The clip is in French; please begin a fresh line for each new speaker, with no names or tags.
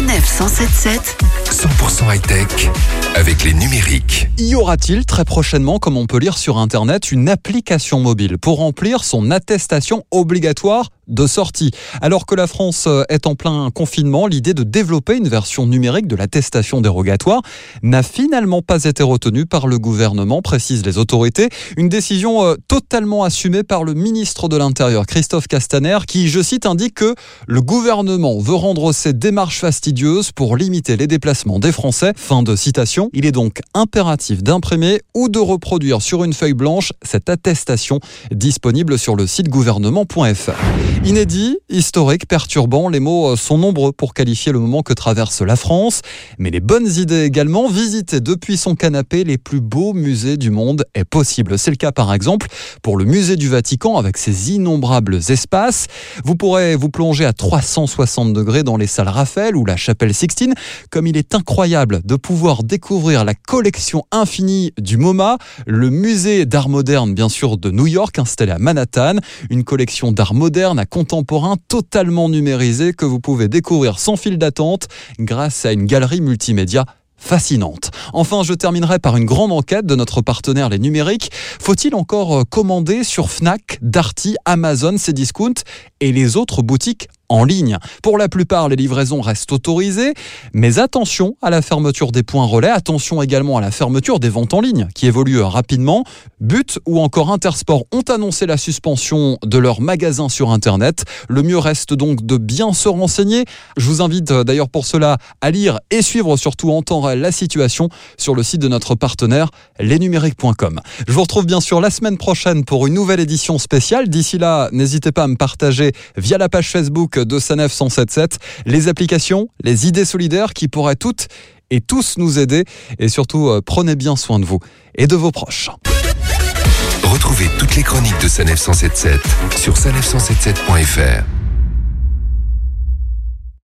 Sanef 177
100% high-tech avec les numériques.
Y aura-t-il très prochainement, comme on peut lire sur Internet, une application mobile pour remplir son attestation obligatoire de sortie. Alors que la France euh, est en plein confinement, l'idée de développer une version numérique de l'attestation dérogatoire n'a finalement pas été retenue par le gouvernement, précisent les autorités. Une décision euh, totalement assumée par le ministre de l'Intérieur, Christophe Castaner, qui, je cite, indique que le gouvernement veut rendre ces démarches fastidieuses pour limiter les déplacements des Français. Fin de citation. Il est donc impératif d'imprimer ou de reproduire sur une feuille blanche cette attestation disponible sur le site gouvernement.fr. Inédit, historique, perturbant, les mots euh, sont nombreux pour qualifier le moment que traverse la France, mais les bonnes idées également, visiter depuis son canapé les plus beaux musées du monde est possible. C'est le cas par exemple pour le musée du Vatican avec ses innombrables espaces. Vous pourrez vous plonger à 360 degrés dans les salles Raphaël ou la chapelle Sixtine, comme il est incroyable de pouvoir découvrir la collection infinie du MoMA, le musée d'art moderne bien sûr de New York installé à Manhattan, une collection d'art moderne à contemporain totalement numérisé que vous pouvez découvrir sans fil d'attente grâce à une galerie multimédia fascinante. Enfin, je terminerai par une grande enquête de notre partenaire Les Numériques. Faut-il encore euh, commander sur Fnac, Darty, Amazon, Cdiscount et les autres boutiques en ligne. Pour la plupart, les livraisons restent autorisées, mais attention à la fermeture des points relais, attention également à la fermeture des ventes en ligne qui évoluent rapidement. But ou encore Intersport ont annoncé la suspension de leurs magasins sur Internet. Le mieux reste donc de bien se renseigner. Je vous invite euh, d'ailleurs pour cela à lire et suivre surtout en temps réel la situation sur le site de notre partenaire lesnumériques.com. Je vous retrouve bien sûr la semaine prochaine pour une nouvelle édition spéciale. D'ici là, n'hésitez pas à me partager via la page Facebook de Sanef 177 les applications, les idées solidaires qui pourraient toutes et tous nous aider. Et surtout, euh, prenez bien soin de vous et de vos proches.
Retrouvez toutes les chroniques de Sanef 177 sur sanef177.fr.